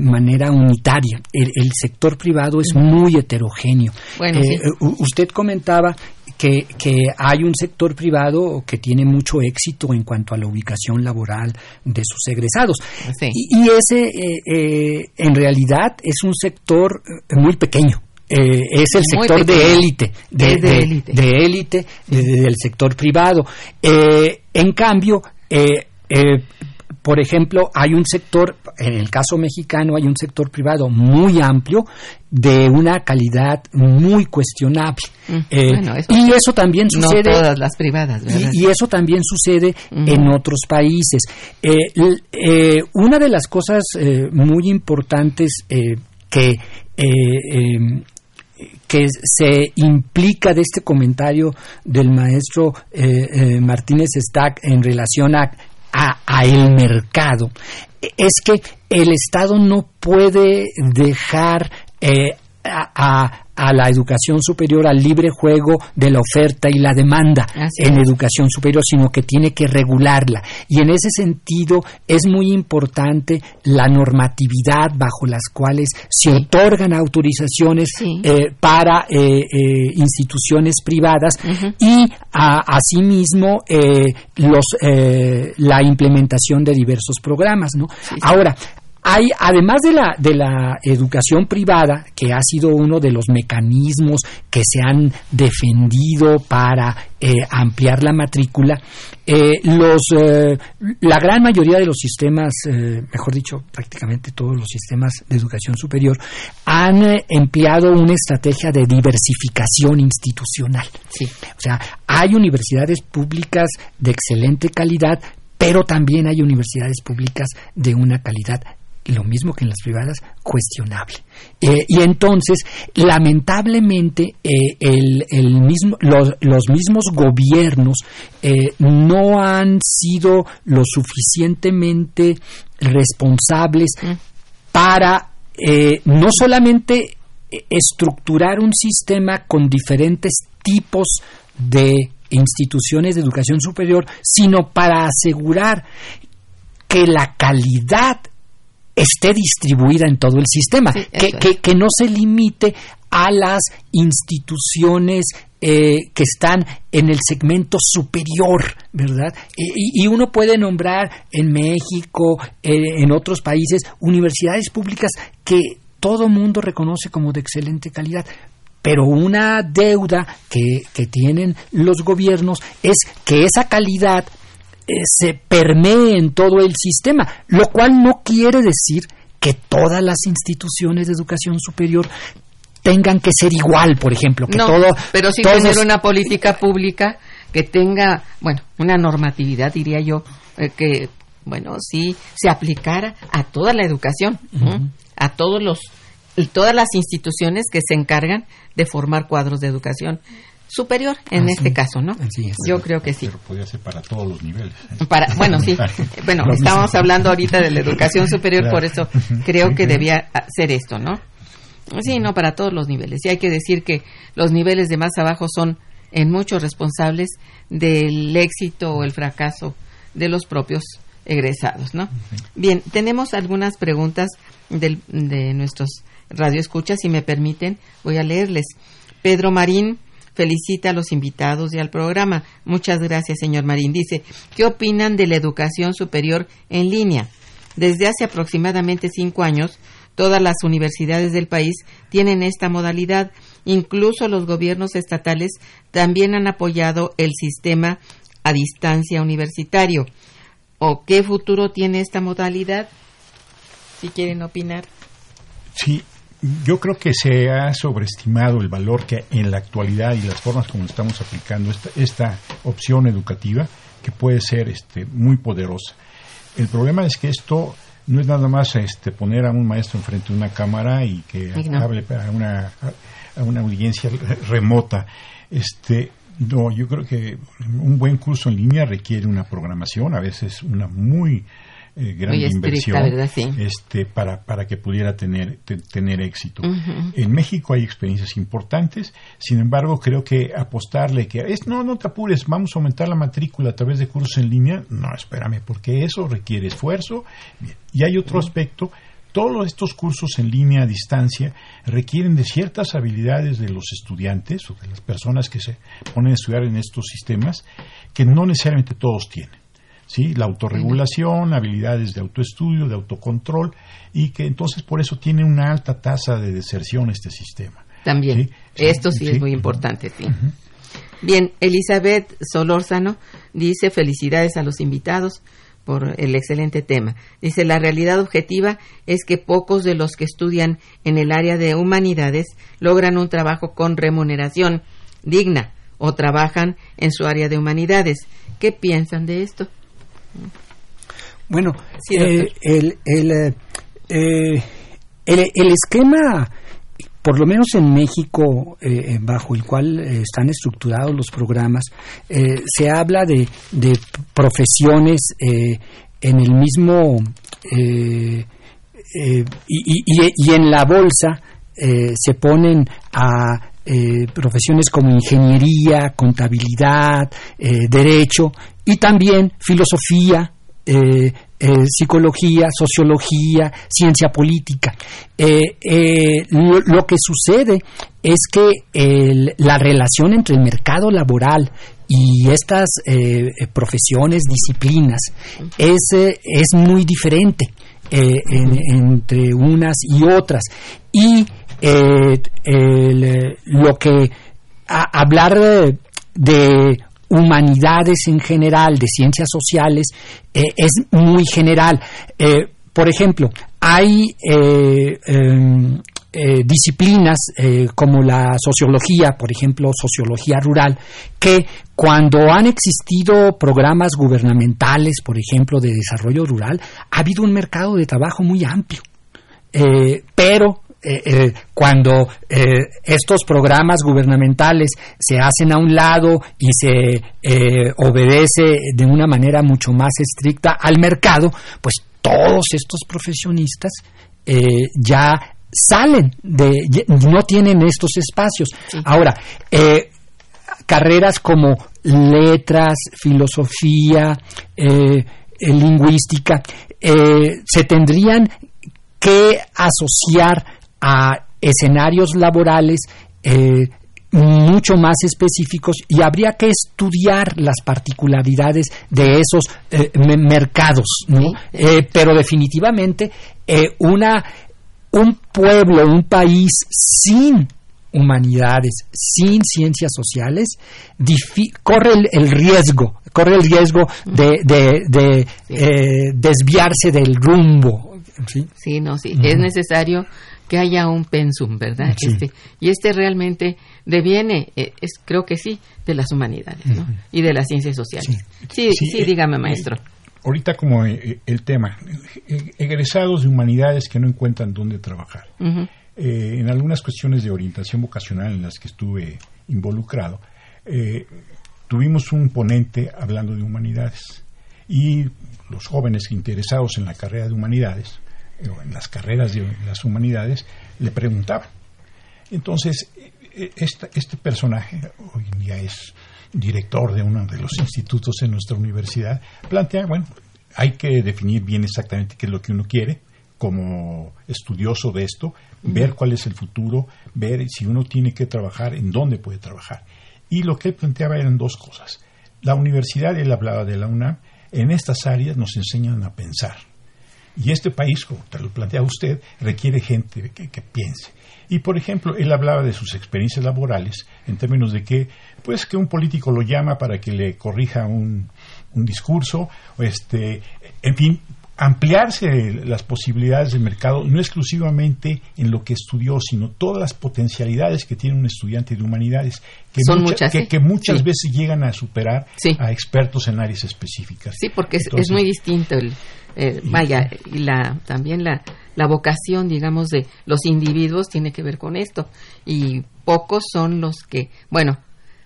manera unitaria. El, sector privado es muy heterogéneo.
Bueno,
Usted comentaba que, hay un sector privado que tiene mucho éxito en cuanto a la ubicación laboral de sus egresados. Y, ese, eh, eh, en realidad, es un sector eh, muy pequeño. es el sector de élite, de, de élite, del sector privado. en cambio, por ejemplo, hay un sector, en el caso mexicano, hay un sector privado muy amplio de una calidad muy cuestionable.
Mm, eh,
y eso también sucede.
No todas las privadas,
Y, eso también sucede en otros países. Eh, eh, una de las cosas muy importantes que em, que se implica de este comentario del maestro Martínez Stack en relación a a, el mercado. Es que el Estado no puede dejar eh, a, la educación superior al libre juego de la oferta y la demanda en educación superior, sino que tiene que regularla. Y en ese sentido es muy importante la normatividad bajo las cuales se otorgan autorizaciones eh, para eh, instituciones privadas y asimismo los, la implementación de diversos programas. ¿no? Ahora, hay, además de la, de la educación privada, que ha sido uno de los mecanismos que se han defendido para eh, ampliar la matrícula, eh, los, eh, la gran mayoría de los sistemas, mejor dicho, prácticamente todos los sistemas de educación superior, han empleado una estrategia de diversificación institucional.
Sí.
O sea, hay universidades públicas de excelente calidad, pero también hay universidades públicas de una calidad lo mismo que en las privadas, cuestionable. Eh, y entonces, lamentablemente, eh, el, el, mismo, los, los, mismos gobiernos eh, no han sido lo suficientemente responsables mm. para no solamente estructurar un sistema con diferentes tipos de instituciones de educación superior, sino para asegurar que la calidad esté distribuida en todo el sistema, que, no se limite a las instituciones eh, que están en el segmento superior, ¿verdad? y, uno puede nombrar en México, eh, en otros países, universidades públicas que todo mundo reconoce como de excelente calidad, pero una deuda que, que, tienen los gobiernos es que esa calidad se permee en todo el sistema, lo cual no quiere decir que todas las instituciones de educación superior tengan que ser igual, por ejemplo, que
no,
todo
pero sí tener una política pública que tenga, bueno, una normatividad, diría yo, eh, que bueno, sí se aplicara a toda la educación, a todos los y todas las instituciones que se encargan de formar cuadros de educación superior en este caso, ¿no? Yo creo que sí.
Pero podría ser para todos los niveles.
¿eh? Para, bueno, sí. (laughs) bueno, estábamos hablando ahorita de la educación superior, por eso (laughs) creo que debía ser esto, ¿no? Sí, no, para todos los niveles. Y hay que decir que los niveles de más abajo son en muchos responsables del éxito o el fracaso de los propios egresados, ¿no? Bien, tenemos algunas preguntas del, de nuestros radioescuchas, si me permiten, voy a leerles. Pedro Marín felicita a los invitados y al programa. Muchas gracias, señor Marín. Dice, ¿qué opinan de la educación superior en línea? Desde hace aproximadamente cinco años, todas las universidades del país tienen esta modalidad. Incluso los gobiernos estatales también han apoyado el sistema a distancia universitario. ¿O qué futuro tiene esta modalidad? Si quieren opinar.
Sí, yo creo que se ha sobreestimado el valor que en la actualidad y las formas como estamos aplicando esta, esta opción educativa, que puede ser este, muy poderosa. El problema es que esto no es nada más este, poner a un maestro enfrente de una cámara y que hable a una, a una audiencia remota. Este, no, yo creo que un buen curso en línea requiere una programación, a veces una muy eh, gran inversión este, para, para que pudiera tener, tener éxito. En México hay experiencias importantes, sin embargo, creo que apostarle que es no, no te apures, vamos a aumentar la matrícula a través de cursos en línea, no, espérame, porque eso requiere esfuerzo. Y hay otro aspecto todos estos cursos en línea a distancia requieren de ciertas habilidades de los estudiantes o de las personas que se ponen a estudiar en estos sistemas que no necesariamente todos tienen. ¿Sí? la autorregulación, habilidades de autoestudio, de autocontrol, y que entonces por eso tiene una alta tasa de deserción este sistema.
También, esto sí, es muy importante, sí. Bien, Elizabeth Solórzano dice felicidades a los invitados por el excelente tema. Dice, la realidad objetiva es que pocos de los que estudian en el área de humanidades logran un trabajo con remuneración digna o trabajan en su área de humanidades. ¿Qué piensan de esto?
Bueno, eh, el, el, eh, el, el, esquema, por lo menos en México, eh, bajo el cual están estructurados los programas, se habla de, de profesiones en el mismo... Y, y, y, en la bolsa se ponen a profesiones como ingeniería, contabilidad, derecho y también filosofía, eh, eh, psicología, sociología, ciencia política. Eh, lo, que sucede es que la relación entre el mercado laboral y estas profesiones, disciplinas, es, es muy diferente entre unas y otras. Y lo que hablar de humanidades en general, de ciencias sociales, eh, es muy general. Eh, por ejemplo, hay eh, em, disciplinas como la sociología, por ejemplo, sociología rural, que cuando han existido programas gubernamentales, por ejemplo, de desarrollo rural, ha habido un mercado de trabajo muy amplio. pero eh, eh, cuando eh, estos programas gubernamentales se hacen a un lado y se obedece de una manera mucho más estricta al mercado, pues todos estos profesionistas ya salen de, no tienen estos espacios. Ahora, carreras como letras, filosofía, lingüística, se tendrían que asociar a escenarios laborales mucho más específicos y habría que estudiar las particularidades de esos mercados, ¿no? pero definitivamente una un pueblo, un país sin humanidades, sin ciencias sociales, corre el, riesgo, corre el riesgo de, eh, desviarse del rumbo.
Sí, no, sí, es necesario que haya un pensum, ¿verdad? Este, y este realmente deviene, eh, es, creo que sí, de las humanidades, ¿no? Y de las ciencias sociales. Sí, sí, eh, dígame, maestro
ahorita como eh, eh, el tema, eh, egresados de humanidades que no encuentran dónde trabajar. en algunas cuestiones de orientación vocacional en las que estuve involucrado, tuvimos un ponente hablando de humanidades y los jóvenes interesados en la carrera de humanidades, o en las carreras de las humanidades, le preguntaban. Entonces, este personaje hoy en día es director de uno de los institutos en nuestra universidad, plantea, bueno, hay que definir bien exactamente qué es lo que uno quiere como estudioso de esto, ver cuál es el futuro, ver si uno tiene que trabajar, en dónde puede trabajar. Y lo que él planteaba eran dos cosas. La universidad, él hablaba de la UNAM, en estas áreas nos enseñan a pensar. Y este país, como te lo plantea usted, requiere gente que piense. Y, por ejemplo, él hablaba de sus experiencias laborales en términos de que, pues, que un político lo llama para que le corrija un, un discurso, este, en fin, ampliarse las posibilidades del mercado, no exclusivamente en lo que estudió, sino todas las potencialidades que tiene un estudiante de humanidades, que, muchas, que, muchas veces llegan a superar a expertos en áreas específicas.
Sí, porque es, muy distinto el, vaya, y la, también la, la vocación, digamos, de los individuos tiene que ver con esto. Y pocos son los que, bueno,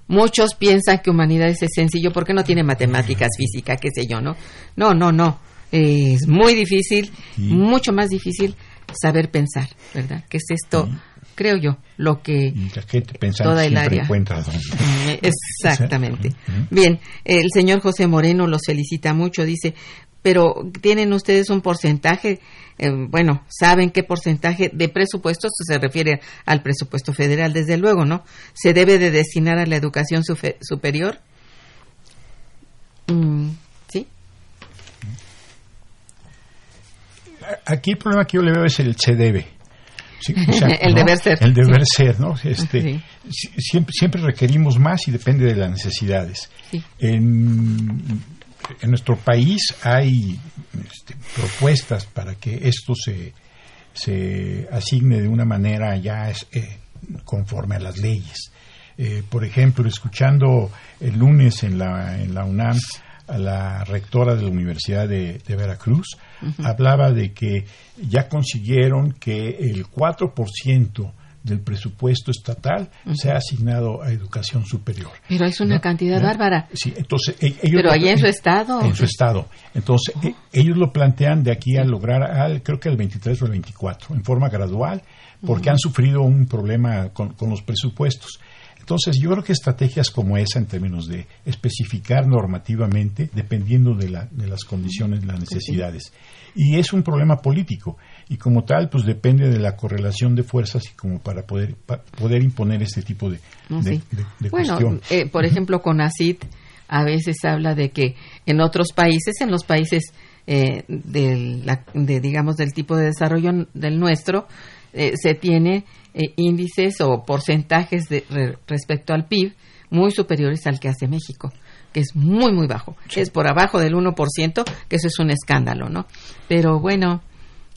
muchos piensan que humanidades es sencillo porque no tiene matemáticas, física, qué sé yo, ¿no? No, no, no. Es muy difícil, mucho más difícil saber pensar, ¿verdad? ¿Qué es esto? Creo yo, lo que toda el área.
Encuentra (laughs)
Exactamente. Bien, el señor José Moreno los felicita mucho, dice, pero tienen ustedes un porcentaje, eh, bueno, saben qué porcentaje de presupuesto, se refiere al presupuesto federal, desde luego, ¿no? Se debe de destinar a la educación superior. Mm, ¿Sí?
Aquí el problema que yo le veo es el se debe. (laughs)
el deber ser.
El deber ser, ¿no? Este, siempre, siempre requerimos más y depende de las necesidades. En en nuestro país hay este, propuestas para que esto se, se asigne de una manera ya eh, conforme a las leyes. Eh, por ejemplo, escuchando el lunes en la, en la UNAM la rectora de la Universidad de, Veracruz, hablaba de que ya consiguieron que el 4% del presupuesto estatal se ha asignado a educación superior.
Pero es una cantidad bárbara.
Sí, entonces
e, ellos Pero allá en su estado.
En su estado. Entonces e, ellos lo plantean de aquí a lograr al creo que el 23 o el 24 en forma gradual porque han sufrido un problema con, los presupuestos. Entonces, yo creo que estrategias como esa, en términos de especificar normativamente, dependiendo de, la, de las condiciones, las necesidades. Y es un problema político y como tal pues depende de la correlación de fuerzas y como para poder poder imponer este tipo de, de,
bueno eh, por ejemplo con ACID a veces habla de que en otros países en los países eh, de digamos del tipo de desarrollo del nuestro eh, se tiene índices o porcentajes de, respecto al PIB muy superiores al que hace México que es muy muy bajo. Es por abajo del 1% que eso es un escándalo no pero bueno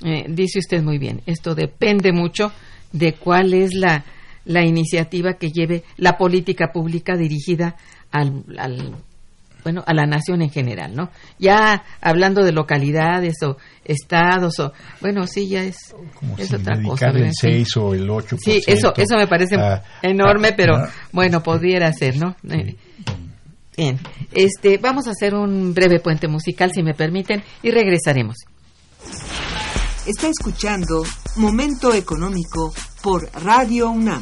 eh, dice usted muy bien, esto depende mucho de cuál es la, la iniciativa que lleve la política pública dirigida al, bueno, a la nación en general, ¿no? Ya hablando de localidades o estados o bueno, sí ya es, es otra cosa.
el 6 o el 8%.
Sí, eso eso me parece enorme, pero bueno, pudiera ser, ¿no? Eh, bien. Este, vamos a hacer un breve puente musical si me permiten y regresaremos.
Está escuchando Momento Económico por Radio UNAM.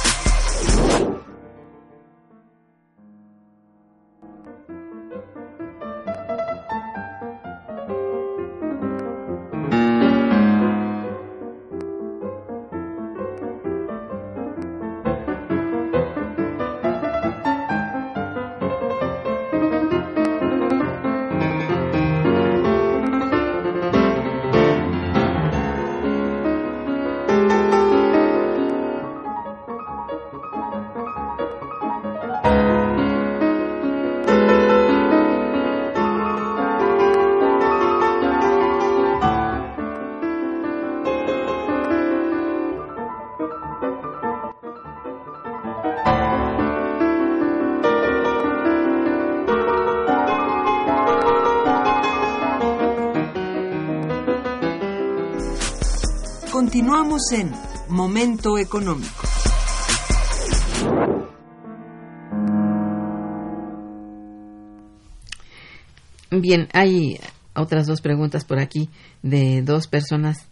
En Momento Económico.
Bien, hay otras dos preguntas por aquí de dos personas.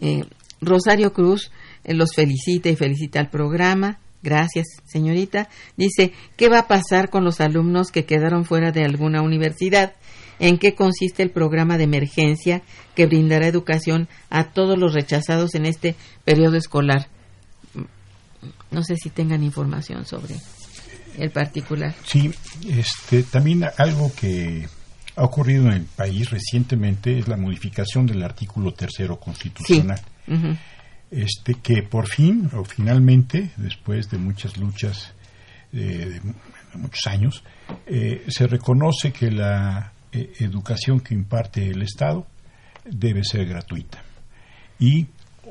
Eh, Rosario Cruz eh, los felicita y felicita al programa. Gracias, señorita. Dice, ¿qué va a pasar con los alumnos que quedaron fuera de alguna universidad? ¿En qué consiste el programa de emergencia que brindará educación a todos los rechazados en este periodo escolar? No sé si tengan información sobre el particular.
Sí, este, también algo que ha ocurrido en el país recientemente es la modificación del artículo tercero constitucional. Este que por fin o finalmente después de muchas luchas eh, de muchos años eh, se reconoce que la eh, educación que imparte el Estado debe ser gratuita y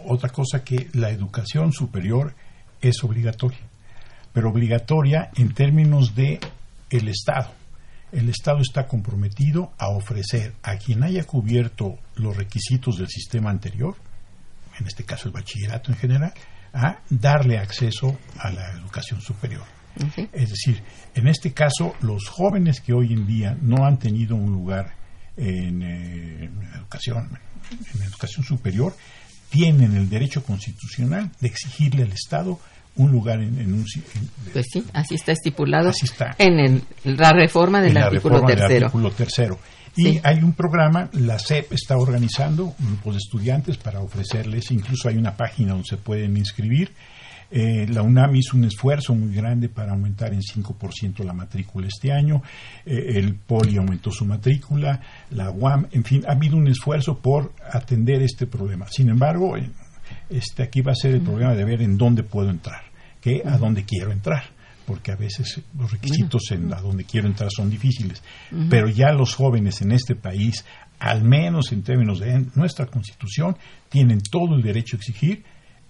otra cosa que la educación superior es obligatoria pero obligatoria en términos de el Estado el Estado está comprometido a ofrecer a quien haya cubierto los requisitos del sistema anterior en este caso el bachillerato en general, a darle acceso a la educación superior. Es decir, en este caso, los jóvenes que hoy en día no han tenido un lugar en, eh, en educación, en educación superior, tienen el derecho constitucional de exigirle al Estado un lugar en, en un en-
Pues sí, así está estipulado
Así está.
en el- la reforma del
en la
artículo
reforma del
tercero.
artículo tercero. Y
Sí.
hay un programa, la SEP está organizando grupos de estudiantes para ofrecerles, incluso hay una página donde se pueden inscribir. Eh, la UNAM hizo un esfuerzo muy grande para aumentar en 5% la matrícula este año. Eh, el POLI aumentó su matrícula, la UAM, en fin, ha habido un esfuerzo por atender este problema. Sin embargo, eh, este, aquí va a ser el problema de ver en dónde puedo entrar, que a dónde quiero entrar porque a veces los requisitos en a donde quiero entrar son difíciles. Pero ya los jóvenes en este país, al menos en términos de nuestra constitución, tienen todo el derecho a exigir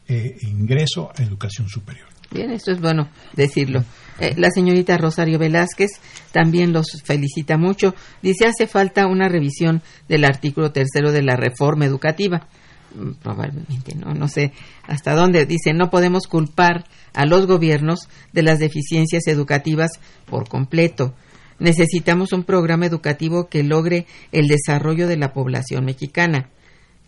eh, ingreso a educación superior.
Bien, esto es bueno decirlo. Eh, la señorita Rosario Velázquez también los felicita mucho. Dice, hace falta una revisión del artículo tercero de la reforma educativa. Mm, Probablemente, no, no sé hasta dónde. Dice, no podemos culpar a los gobiernos de las deficiencias educativas por completo. Necesitamos un programa educativo que logre el desarrollo de la población mexicana.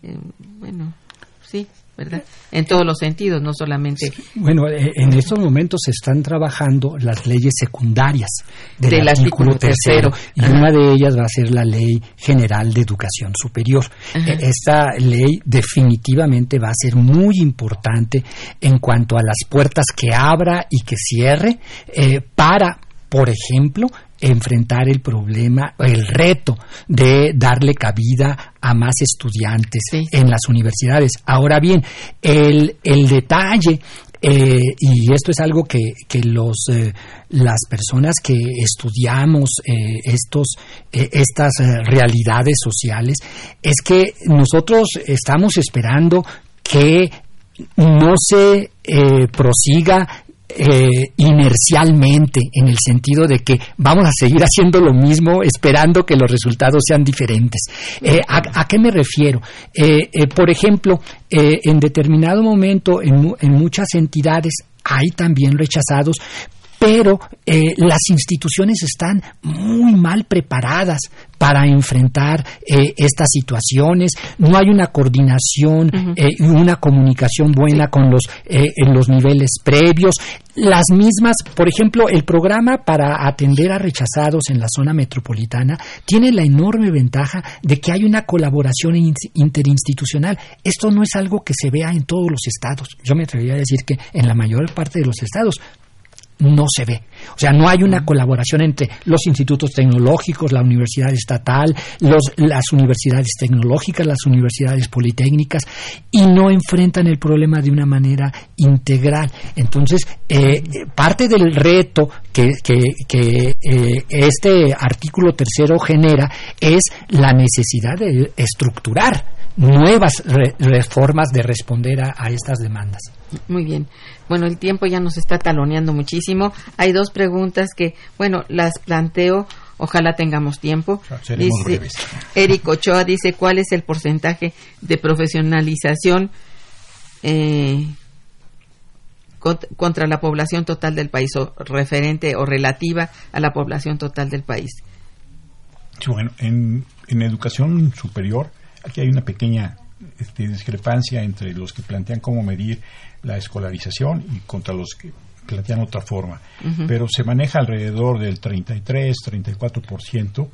Eh, bueno, sí, ¿verdad? En todos los sentidos, no solamente
Bueno, eh, en estos momentos se están trabajando las leyes secundarias del,
Del
artículo
artículo
tercero
tercero.
y
Ajá.
una de ellas va a ser la Ley General de Educación Superior.
Ajá.
Eh, Esta ley definitivamente va a ser muy importante en cuanto a las puertas que abra y que cierre eh, para, por ejemplo, enfrentar el problema, el reto de darle cabida a más estudiantes
Sí.
en las universidades. Ahora bien, el, el detalle, eh, y esto es algo que, que los, eh, las personas que estudiamos eh, estos, estas realidades sociales, es que nosotros estamos esperando que no se prosiga eh, inercialmente en el sentido de que vamos a seguir haciendo lo mismo esperando que los resultados sean diferentes. Eh, ¿a, qué me refiero? Eh, eh, por ejemplo, en determinado momento en, en muchas entidades hay también rechazados, pero eh, las instituciones están muy mal preparadas para enfrentar eh, estas situaciones. No hay una coordinación eh, y una comunicación buena con los eh, en los niveles previos. Las mismas, por ejemplo, el programa para atender a rechazados en la zona metropolitana tiene la enorme ventaja de que hay una colaboración in- interinstitucional. Esto no es algo que se vea en todos los estados. Yo me atrevería a decir que en la mayor parte de los estados no se ve. O sea, no hay una colaboración entre los institutos tecnológicos, la universidad estatal, los, las universidades tecnológicas, las universidades politécnicas, y no enfrentan el problema de una manera integral. Entonces, eh, parte del reto que, que- que, eh, este artículo tercero genera es la necesidad de estructurar nuevas re- reformas de responder a- a estas demandas.
Muy bien. Bueno, el tiempo ya nos está taloneando muchísimo. Hay dos preguntas que, bueno, las planteo. Ojalá tengamos tiempo.
Seremos breves.
Eric Ochoa dice cuál es el porcentaje de profesionalización eh, cont- contra la población total del país o referente o relativa a la población total del país.
Sí, bueno, en, en educación superior, aquí hay una pequeña este, discrepancia entre los que plantean cómo medir la escolarización y contra los que plantean otra forma. Pero se maneja alrededor del 33-34%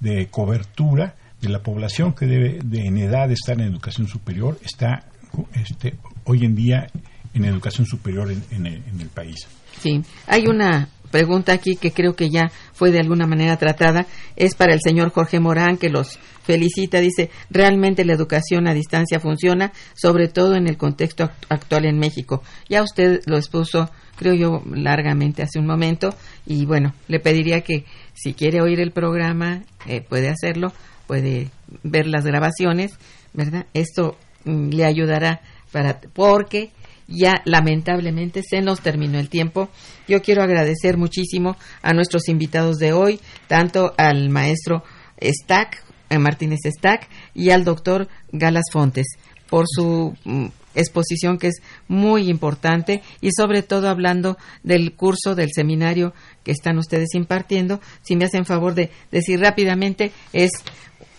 de cobertura de la población que debe de, en edad de estar en educación superior, está este, hoy en día en educación superior en, en el, en el país.
Sí, hay una pregunta aquí que creo que ya fue de alguna manera tratada. Es para el señor Jorge Morán, que los felicita. Dice, realmente la educación a distancia funciona, sobre todo en el contexto act- actual en México. Ya usted lo expuso, creo yo, largamente hace un momento. Y bueno, le pediría que si quiere oír el programa, eh, puede hacerlo, puede ver las grabaciones, ¿verdad? Esto mm, le ayudará para, porque ya lamentablemente se nos terminó el tiempo. Yo quiero agradecer muchísimo a nuestros invitados de hoy, tanto al maestro Stack, eh, Martínez Stack, y al doctor Galas Fontes, por su mm, exposición que es muy importante y sobre todo hablando del curso, del seminario que están ustedes impartiendo. Si me hacen favor de decir rápidamente, es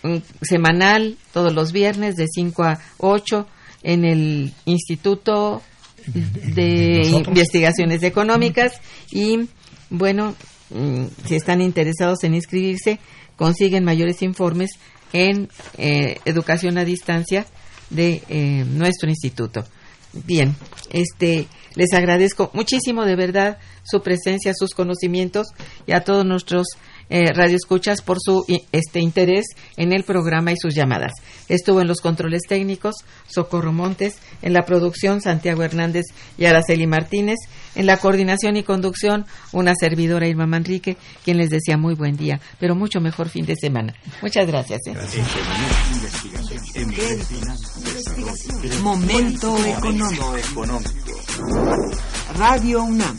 mm, semanal, todos los viernes de 5 a 8 en el Instituto de
Nosotros.
Investigaciones Económicas y bueno, mm, si están interesados en inscribirse, consiguen mayores informes en eh, educación a distancia de eh, nuestro instituto. Bien, este les agradezco muchísimo de verdad su presencia, sus conocimientos y a todos nuestros eh, radioescuchas por su este interés en el programa y sus llamadas. Estuvo en los controles técnicos Socorro Montes, en la producción Santiago Hernández y Araceli Martínez, en la coordinación y conducción una servidora Irma Manrique, quien les decía muy buen día, pero mucho mejor fin de semana. Muchas gracias. ¿eh?
Momento económico. Radio UNAM